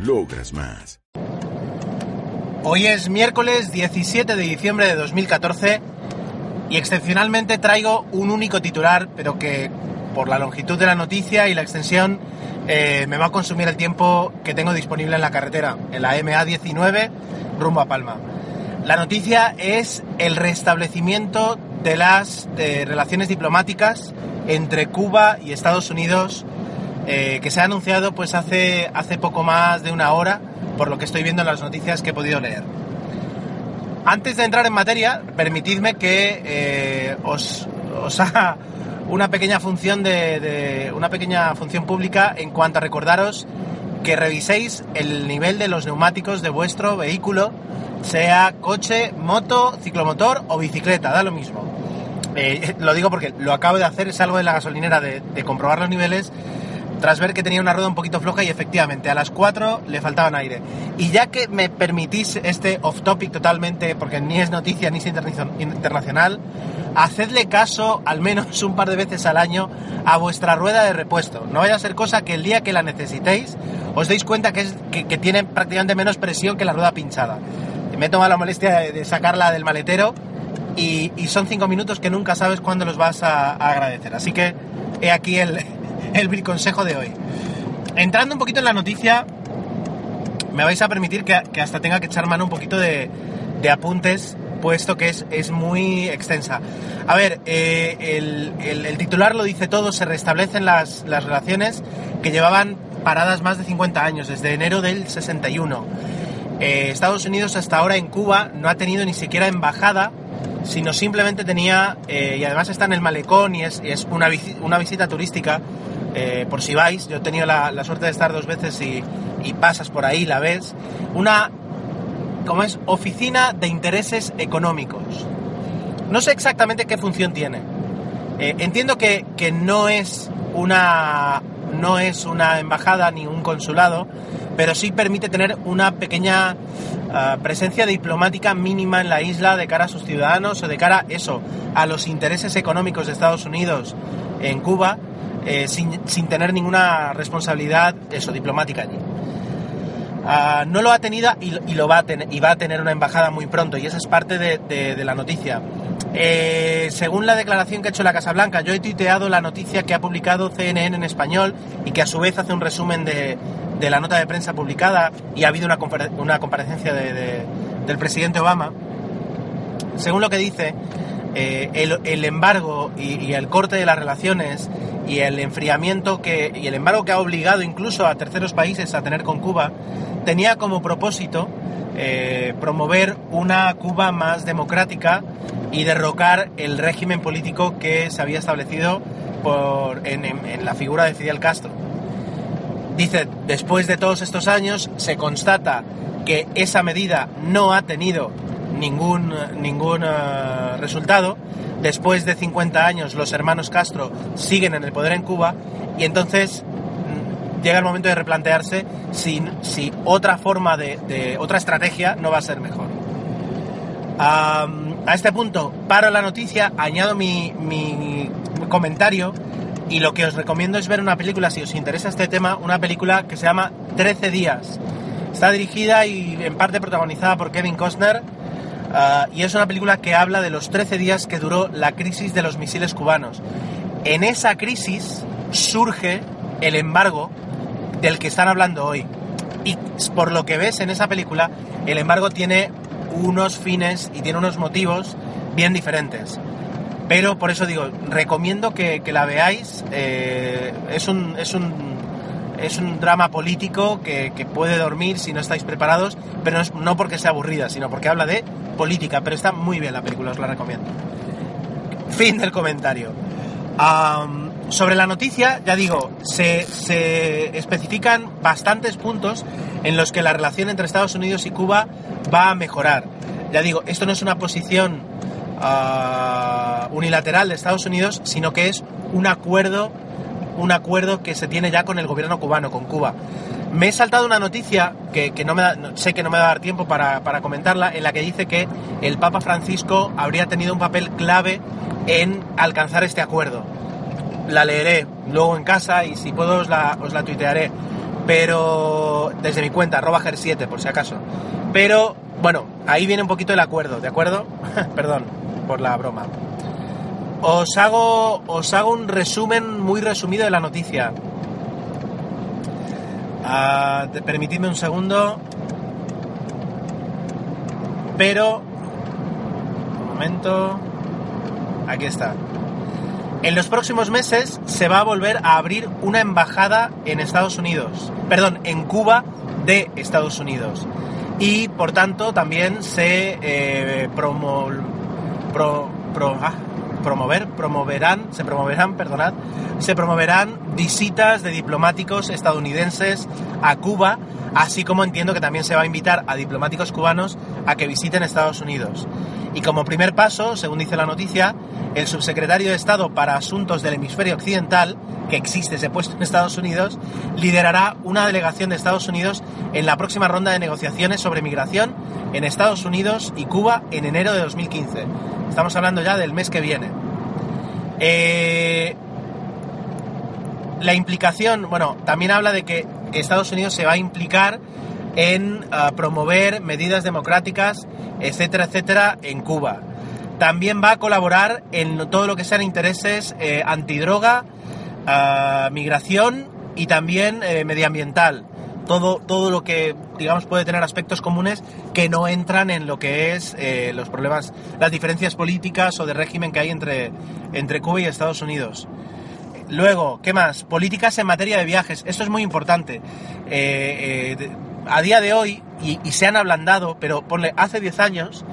Logras más. Hoy es miércoles 17 de diciembre de 2014 y excepcionalmente traigo un único titular, pero que por la longitud de la noticia y la extensión eh, me va a consumir el tiempo que tengo disponible en la carretera, en la MA19 rumbo a Palma. La noticia es el restablecimiento de las relaciones diplomáticas entre Cuba y Estados Unidos eh, que se ha anunciado pues hace, hace poco más de una hora por lo que estoy viendo en las noticias que he podido leer. Antes de entrar en materia, permitidme que eh, os, haga una pequeña función de, una pequeña función pública en cuanto a recordaros que reviséis el nivel de los neumáticos de vuestro vehículo, sea coche, moto, ciclomotor o bicicleta, da lo mismo. Eh, lo digo porque lo acabo de hacer, salgo de la gasolinera de comprobar los niveles tras ver que tenía una rueda un poquito floja y efectivamente a las 4 le faltaban aire. Y ya que me permitís este off topic totalmente, porque ni es noticia ni es internacional, hacedle caso al menos un par de veces al año a vuestra rueda de repuesto. No vaya a ser cosa que el día que la necesitéis os deis cuenta que, es, que, tiene prácticamente menos presión que la rueda pinchada. Me he tomado la molestia de, sacarla del maletero y, son 5 minutos que nunca sabes cuándo los vas a agradecer. Así que he aquí el, el consejo de hoy. Entrando un poquito en la noticia, me vais a permitir que, hasta tenga que echar mano un poquito de, apuntes, puesto que es, es, muy extensa. A ver, eh, el, titular lo dice todo, se restablecen las, relaciones que llevaban paradas más de 50 años, desde enero del 61. Eh, Estados Unidos hasta ahora en Cuba no ha tenido ni siquiera embajada, sino simplemente tenía, eh, y además está en el malecón y es, es una, una visita turística eh, por si vais, yo he tenido la, suerte de estar dos veces y, pasas por ahí, la ves, una, como es, oficina de intereses económicos. No sé exactamente qué función tiene. Eh, entiendo que, no es una no es una embajada ni un consulado, pero sí permite tener una pequeña ah, presencia diplomática mínima en la isla de cara a sus ciudadanos o de cara eso a los intereses económicos de Estados Unidos en Cuba eh, sin, tener ninguna responsabilidad eso, diplomática allí. Ah, no lo ha tenido y, lo va a tener, y va a tener una embajada muy pronto, y esa es parte de, la noticia. Eh, según la declaración que ha hecho la Casa Blanca, yo he tuiteado la noticia que ha publicado CNN en español y que a su vez hace un resumen de, la nota de prensa publicada y ha habido una, una comparecencia del presidente Obama. Según lo que dice, eh, el, embargo y, el corte de las relaciones y el enfriamiento que, y el embargo que ha obligado incluso a terceros países a tener con Cuba tenía como propósito eh, promover una Cuba más democrática y derrocar el régimen político que se había establecido por, en la figura de Fidel Castro. Dice, después de todos estos años se constata que esa medida no ha tenido ningún, ningún eh, resultado. Después de 50 años los hermanos Castro siguen en el poder en Cuba y entonces mm, llega el momento de replantearse si, si otra forma de, otra estrategia no va a ser mejor. a este punto paro la noticia, añado mi, mi comentario y lo que os recomiendo es ver una película, si os interesa este tema, una película que se llama 13 días. Está dirigida y en parte protagonizada por Kevin Costner Ah, y es una película que habla de los 13 días que duró la crisis de los misiles cubanos. En esa crisis surge el embargo del que están hablando hoy. Y por lo que ves en esa película, el embargo tiene unos fines y tiene unos motivos bien diferentes. Pero por eso digo, recomiendo que, la veáis. Eh, es, un, es un es un drama político que, puede dormir si no estáis preparados, pero no, porque sea aburrida, sino porque habla de política, pero está muy bien la película, os la recomiendo. Fin del comentario. sobre la noticia, ya digo, se, se especifican bastantes puntos en los que la relación entre Estados Unidos y Cuba va a mejorar. Ya digo, esto no es una posición uh, unilateral de Estados Unidos, sino que es un acuerdo, un acuerdo que se tiene ya con el gobierno cubano, con Cuba. Me he saltado una noticia que, que no me da, sé que no me va a dar tiempo para, para, comentarla, en la que dice que el Papa Francisco habría tenido un papel clave en alcanzar este acuerdo. La leeré luego en casa y si puedo os la, os la tuitearé, pero desde mi cuenta, arroba 7 por si acaso. Pero bueno, ahí viene un poquito el acuerdo, ¿de acuerdo? Perdón por la broma. Os hago, os hago un resumen muy resumido de la noticia. Uh, permitidme un segundo. Pero... Un momento. Aquí está. En los próximos meses se va a volver a abrir una embajada en Estados Unidos. Perdón, en Cuba de Estados Unidos. Y por tanto también se eh, promo, pro, pro, ah, promover, promoverán, se promoverán, perdonad, se promoverán visitas de diplomáticos estadounidenses a Cuba, así como entiendo que también se va a invitar a diplomáticos cubanos a que visiten Estados Unidos. Y como primer paso, según dice la noticia, el subsecretario de Estado para Asuntos del Hemisferio Occidental, que existe ese puesto en Estados Unidos, liderará una delegación de Estados Unidos en la próxima ronda de negociaciones sobre migración en Estados Unidos y Cuba en enero de 2015. Estamos hablando ya del mes que viene. Eh, la implicación, bueno, también habla de que Estados Unidos se va a implicar en uh, promover medidas democráticas, etcétera, etcétera, en Cuba. También va a colaborar en todo lo que sean intereses eh, antidroga, uh, migración y también eh, medioambiental. Todo, todo lo que, digamos, puede tener aspectos comunes que no entran en lo que es eh, los problemas, las diferencias políticas o de régimen que hay entre, entre Cuba y Estados Unidos. Luego, ¿qué más? Políticas en materia de viajes. Esto es muy importante. Eh, eh, a día de hoy, y, se han ablandado, pero ponle, hace 10 años,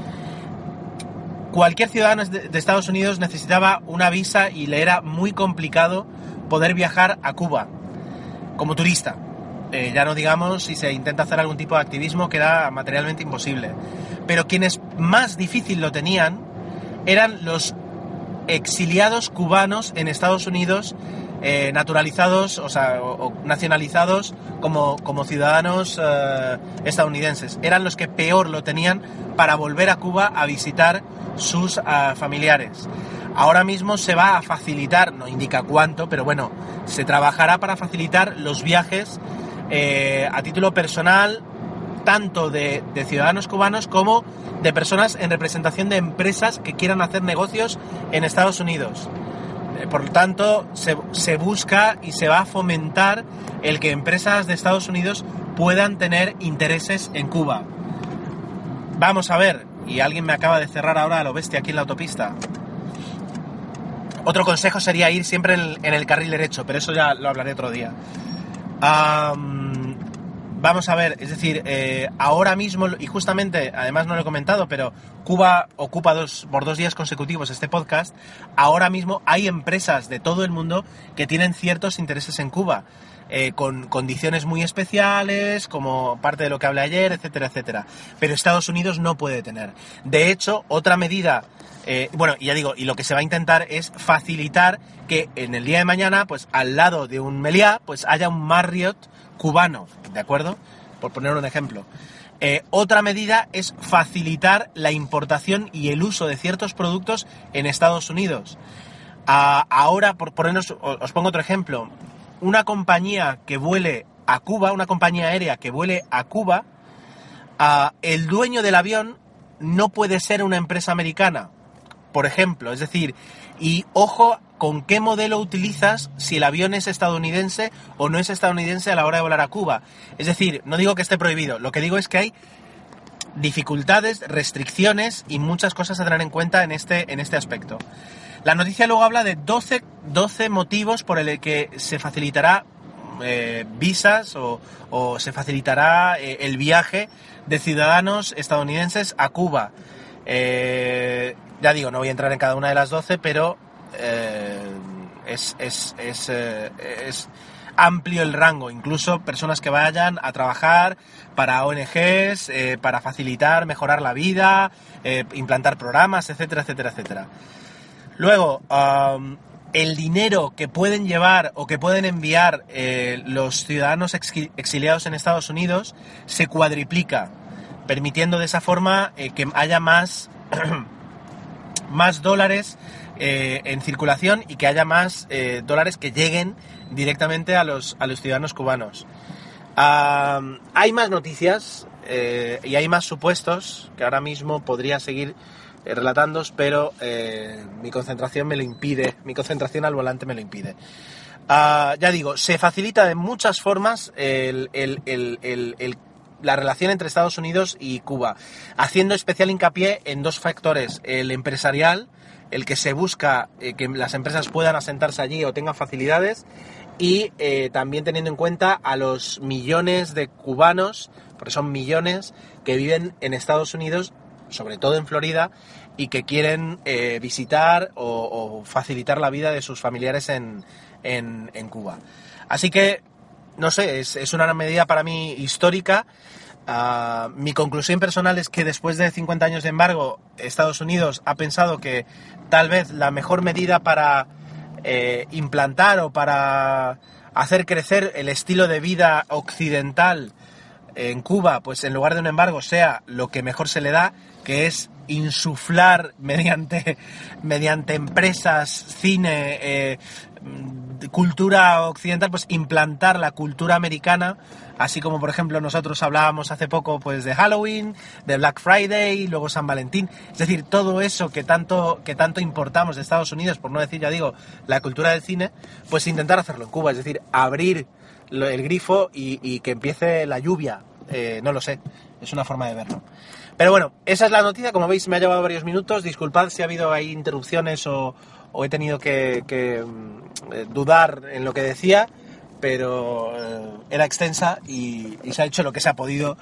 cualquier ciudadano de Estados Unidos necesitaba una visa y le era muy complicado poder viajar a Cuba como turista. Eh, ya no digamos si se intenta hacer algún tipo de activismo que era materialmente imposible. Pero quienes más difícil lo tenían eran los exiliados cubanos en Estados Unidos eh, naturalizados, o sea, nacionalizados como, como ciudadanos eh, estadounidenses. Eran los que peor lo tenían para volver a Cuba a visitar sus uh, familiares. Ahora mismo se va a facilitar, no indica cuánto, pero bueno, se trabajará para facilitar los viajes eh, a título personal tanto de, ciudadanos cubanos como de personas en representación de empresas que quieran hacer negocios en Estados Unidos. Eh, por lo tanto, se, busca y se va a fomentar el que empresas de Estados Unidos puedan tener intereses en Cuba. Vamos a ver, y alguien me acaba de cerrar ahora a lo bestia aquí en la autopista. Otro consejo sería ir siempre en el, en el carril derecho, pero eso ya lo hablaré otro día. Um, vamos a ver, es decir, eh, ahora mismo, y justamente, además no lo he comentado, pero Cuba ocupa dos, por dos días consecutivos este podcast, ahora mismo hay empresas de todo el mundo que tienen ciertos intereses en Cuba. Eh, con condiciones muy especiales, como parte de lo que hablé ayer, etcétera, etcétera. Pero Estados Unidos no puede tener. De hecho, otra medida eh, bueno, ya digo, y lo que se va a intentar es facilitar que en el día de mañana, pues al lado de un Meliá, pues haya un Marriott cubano, ¿de acuerdo? Por poner un ejemplo. Eh, otra medida es facilitar la importación y el uso de ciertos productos en Estados Unidos. Ah, ahora, por ponernos, os pongo otro ejemplo. Una compañía que vuele a Cuba, una compañía aérea que vuele a Cuba, el dueño del avión no puede ser una empresa americana, por ejemplo. Es decir, y ojo con qué modelo utilizas si el avión es estadounidense o no es estadounidense a la hora de volar a Cuba. Es decir, no digo que esté prohibido, lo que digo es que hay dificultades, restricciones y muchas cosas a tener en cuenta en este, en este aspecto. La noticia luego habla de 12, 12 motivos por el que se facilitará eh, visas o, se facilitará eh, el viaje de ciudadanos estadounidenses a Cuba. Eh, ya digo, no voy a entrar en cada una de las 12, pero es, amplio el rango, incluso personas que vayan a trabajar para ONGs, para facilitar, mejorar la vida, implantar programas, etcétera, etcétera, etcétera. Luego, el dinero que pueden llevar o que pueden enviar eh, los ciudadanos exi- exiliados en Estados Unidos se cuadriplica, permitiendo de esa forma eh, que haya más, más dólares eh, en circulación y que haya más dólares que lleguen directamente a los, a los ciudadanos cubanos. Hay más noticias y hay más supuestos que ahora mismo podría seguir relatando, pero eh, mi concentración me lo impide, mi concentración al volante me lo impide. Ah, ya digo, se facilita de muchas formas el- el- el- la relación entre Estados Unidos y Cuba, haciendo especial hincapié en dos factores, el empresarial, el que se busca eh, que las empresas puedan asentarse allí o tengan facilidades, y eh, también teniendo en cuenta a los millones de cubanos, porque son millones, que viven en Estados Unidos, sobre todo en Florida, y que quieren eh, visitar o, facilitar la vida de sus familiares en, en- en Cuba. Así que, no sé, es, es una medida para mí histórica. Ah, mi conclusión personal es que después de 50 años de embargo, Estados Unidos ha pensado que tal vez la mejor medida para eh, implantar o para hacer crecer el estilo de vida occidental en Cuba, pues en lugar de un embargo, sea lo que mejor se le da, que es insuflar mediante, mediante empresas, cine, eh, cultura occidental, pues implantar la cultura americana, así como por ejemplo nosotros hablábamos hace poco pues de Halloween, de Black Friday, luego San Valentín, es decir, todo eso que tanto, que tanto importamos de Estados Unidos, por no decir ya digo, la cultura del cine, pues intentar hacerlo en Cuba, es decir, abrir el grifo y, que empiece la lluvia. Eh, no lo sé, es una forma de verlo. Pero bueno, esa es la noticia. Como veis, me ha llevado varios minutos. Disculpad si ha habido ahí interrupciones o, he tenido que, mm, eh, dudar en lo que decía, pero eh, era extensa y, y se ha hecho lo que se ha podido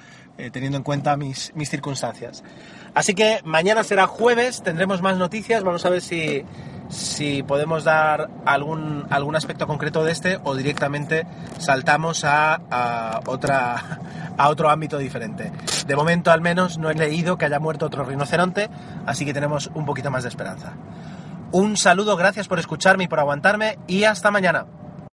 teniendo en cuenta mis, mis circunstancias. Así que mañana será jueves, tendremos más noticias. Vamos a ver si, si podemos dar algún, algún aspecto concreto de este o directamente saltamos a, a otra, a otro ámbito diferente. De momento al menos no he leído que haya muerto otro rinoceronte, así que tenemos un poquito más de esperanza. Un saludo, gracias por escucharme y por aguantarme y hasta mañana.